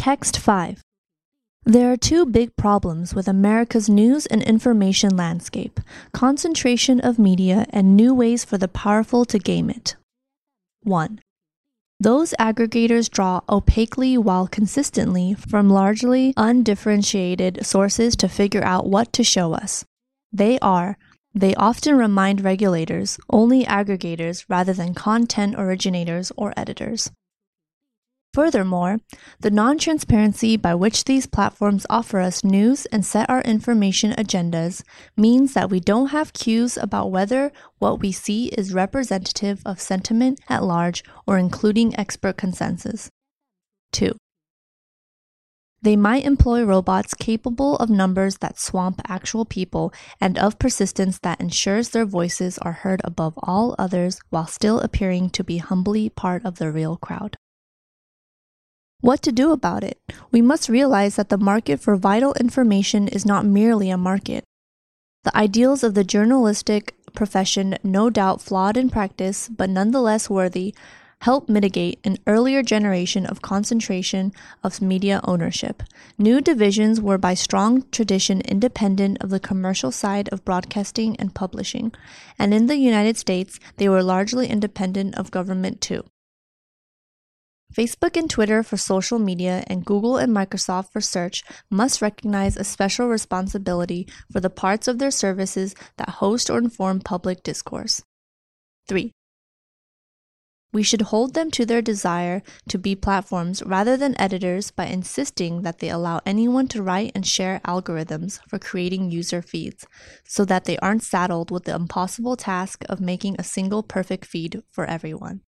Text 5. There are two big problems with America's news and information landscape concentration of media and new ways for the powerful to game it. 1. Those aggregators draw opaquely while consistently from largely undifferentiated sources to figure out what to show us. They are, they often remind regulators, only aggregators rather than content originators or editors. Furthermore, the non transparency by which these platforms offer us news and set our information agendas means that we don't have cues about whether what we see is representative of sentiment at large or including expert consensus. 2. They might employ robots capable of numbers that swamp actual people and of persistence that ensures their voices are heard above all others while still appearing to be humbly part of the real crowd. What to do about it? We must realize that the market for vital information is not merely a market. The ideals of the journalistic profession, no doubt flawed in practice, but nonetheless worthy, help mitigate an earlier generation of concentration of media ownership. New divisions were by strong tradition independent of the commercial side of broadcasting and publishing, and in the United States, they were largely independent of government too. Facebook and Twitter for social media and Google and Microsoft for search must recognize a special responsibility for the parts of their services that host or inform public discourse. 3. We should hold them to their desire to be platforms rather than editors by insisting that they allow anyone to write and share algorithms for creating user feeds, so that they aren't saddled with the impossible task of making a single perfect feed for everyone.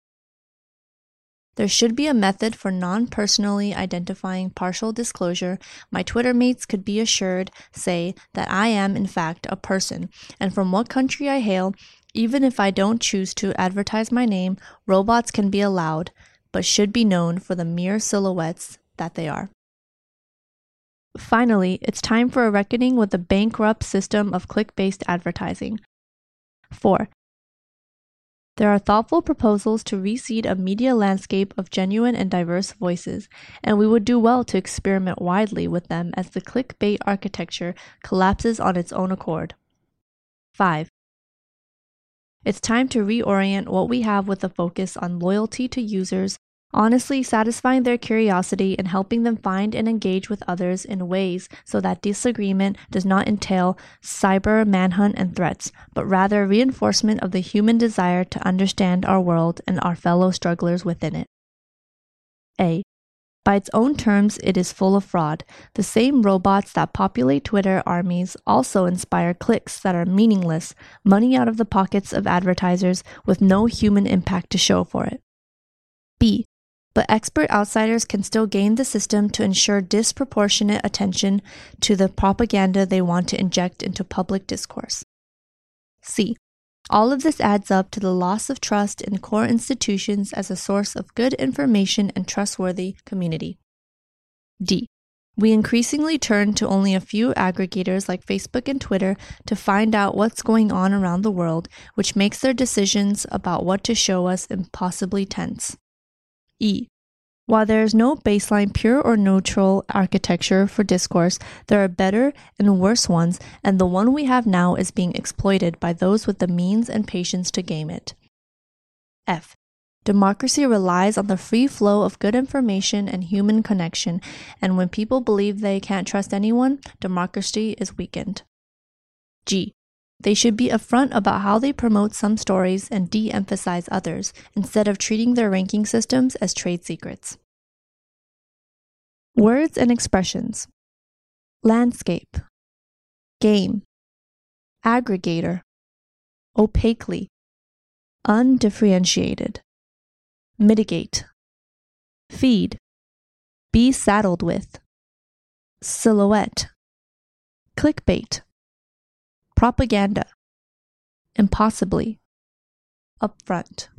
There should be a method for non personally identifying partial disclosure. My Twitter mates could be assured, say, that I am, in fact, a person, and from what country I hail, even if I don't choose to advertise my name, robots can be allowed, but should be known for the mere silhouettes that they are. Finally, it's time for a reckoning with the bankrupt system of click based advertising. 4. There are thoughtful proposals to reseed a media landscape of genuine and diverse voices, and we would do well to experiment widely with them as the clickbait architecture collapses on its own accord. 5. It's time to reorient what we have with a focus on loyalty to users honestly satisfying their curiosity and helping them find and engage with others in ways so that disagreement does not entail cyber manhunt and threats, but rather reinforcement of the human desire to understand our world and our fellow strugglers within it. A. By its own terms, it is full of fraud. The same robots that populate Twitter armies also inspire clicks that are meaningless, money out of the pockets of advertisers with no human impact to show for it. B but expert outsiders can still game the system to ensure disproportionate attention to the propaganda they want to inject into public discourse. C. All of this adds up to the loss of trust in core institutions as a source of good information and trustworthy community. D. We increasingly turn to only a few aggregators like Facebook and Twitter to find out what's going on around the world, which makes their decisions about what to show us impossibly tense. E. While there is no baseline pure or neutral architecture for discourse, there are better and worse ones, and the one we have now is being exploited by those with the means and patience to game it. F. Democracy relies on the free flow of good information and human connection, and when people believe they can't trust anyone, democracy is weakened. G. They should be upfront about how they promote some stories and de emphasize others, instead of treating their ranking systems as trade secrets. Words and expressions. Landscape, Game, Aggregator, Opaquely, Undifferentiated, Mitigate, Feed, Be saddled with, Silhouette, Clickbait propaganda, impossibly, upfront.